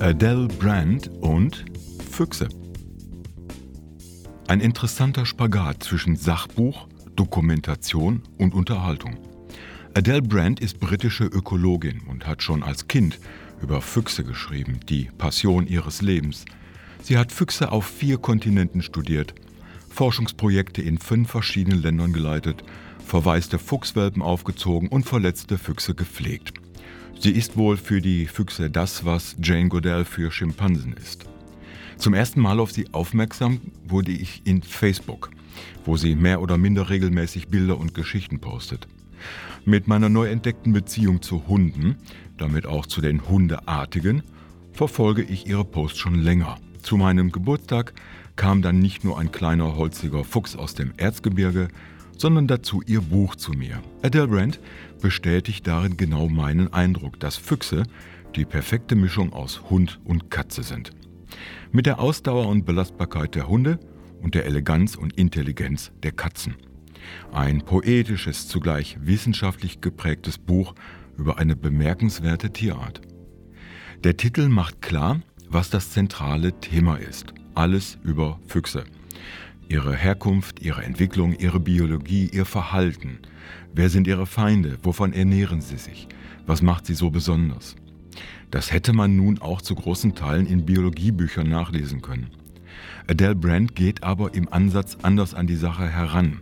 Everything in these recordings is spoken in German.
Adele Brand und Füchse. Ein interessanter Spagat zwischen Sachbuch, Dokumentation und Unterhaltung. Adele Brand ist britische Ökologin und hat schon als Kind über Füchse geschrieben, die Passion ihres Lebens. Sie hat Füchse auf vier Kontinenten studiert, Forschungsprojekte in fünf verschiedenen Ländern geleitet, verwaiste Fuchswelpen aufgezogen und verletzte Füchse gepflegt. Sie ist wohl für die Füchse das, was Jane Goodell für Schimpansen ist. Zum ersten Mal auf sie aufmerksam wurde ich in Facebook, wo sie mehr oder minder regelmäßig Bilder und Geschichten postet. Mit meiner neu entdeckten Beziehung zu Hunden, damit auch zu den Hundeartigen, verfolge ich ihre Posts schon länger. Zu meinem Geburtstag kam dann nicht nur ein kleiner holziger Fuchs aus dem Erzgebirge, sondern dazu ihr Buch zu mir. Adele Brand bestätigt darin genau meinen Eindruck, dass Füchse die perfekte Mischung aus Hund und Katze sind. Mit der Ausdauer und Belastbarkeit der Hunde und der Eleganz und Intelligenz der Katzen. Ein poetisches, zugleich wissenschaftlich geprägtes Buch über eine bemerkenswerte Tierart. Der Titel macht klar, was das zentrale Thema ist. Alles über Füchse. Ihre Herkunft, ihre Entwicklung, ihre Biologie, ihr Verhalten. Wer sind ihre Feinde? Wovon ernähren sie sich? Was macht sie so besonders? Das hätte man nun auch zu großen Teilen in Biologiebüchern nachlesen können. Adele Brand geht aber im Ansatz anders an die Sache heran,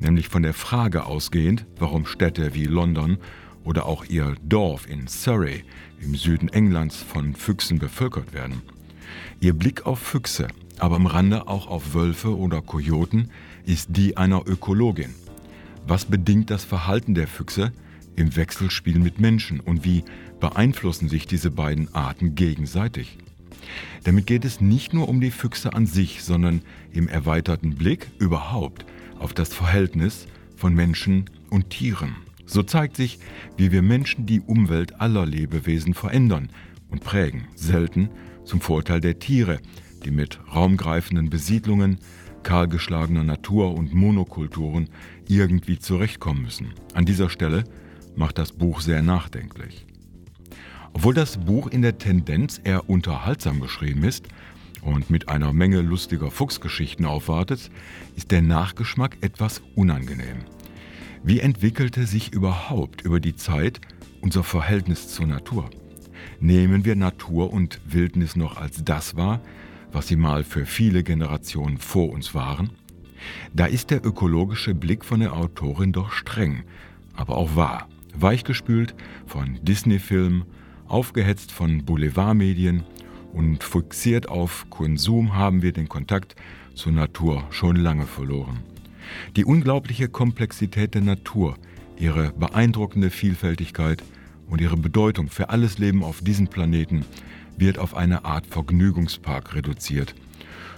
nämlich von der Frage ausgehend, warum Städte wie London oder auch ihr Dorf in Surrey im Süden Englands von Füchsen bevölkert werden. Ihr Blick auf Füchse, aber am Rande auch auf Wölfe oder Kojoten, ist die einer Ökologin. Was bedingt das Verhalten der Füchse im Wechselspiel mit Menschen und wie beeinflussen sich diese beiden Arten gegenseitig? Damit geht es nicht nur um die Füchse an sich, sondern im erweiterten Blick überhaupt auf das Verhältnis von Menschen und Tieren. So zeigt sich, wie wir Menschen die Umwelt aller Lebewesen verändern und prägen, selten zum Vorteil der Tiere, die mit raumgreifenden Besiedlungen, kahlgeschlagener Natur und Monokulturen irgendwie zurechtkommen müssen. An dieser Stelle macht das Buch sehr nachdenklich. Obwohl das Buch in der Tendenz eher unterhaltsam geschrieben ist und mit einer Menge lustiger Fuchsgeschichten aufwartet, ist der Nachgeschmack etwas unangenehm. Wie entwickelte sich überhaupt über die Zeit unser Verhältnis zur Natur? Nehmen wir Natur und Wildnis noch als das wahr, was sie mal für viele Generationen vor uns waren? Da ist der ökologische Blick von der Autorin doch streng, aber auch wahr. Weichgespült von Disney-Filmen, aufgehetzt von Boulevardmedien und fixiert auf Konsum haben wir den Kontakt zur Natur schon lange verloren. Die unglaubliche Komplexität der Natur, ihre beeindruckende Vielfältigkeit und ihre Bedeutung für alles Leben auf diesem Planeten wird auf eine Art Vergnügungspark reduziert.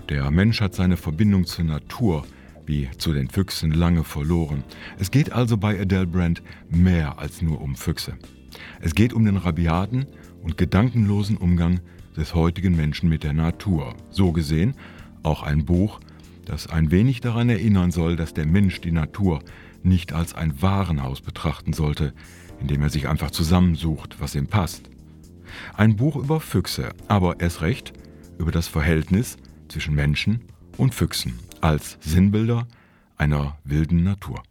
Der Mensch hat seine Verbindung zur Natur wie zu den Füchsen lange verloren. Es geht also bei Adele Brand mehr als nur um Füchse. Es geht um den rabiaten und gedankenlosen Umgang des heutigen Menschen mit der Natur. So gesehen auch ein Buch, das ein wenig daran erinnern soll, dass der Mensch die Natur nicht als ein Warenhaus betrachten sollte, in dem er sich einfach zusammensucht, was ihm passt. Ein Buch über Füchse, aber erst recht über das Verhältnis zwischen Menschen und Füchsen als Sinnbilder einer wilden Natur.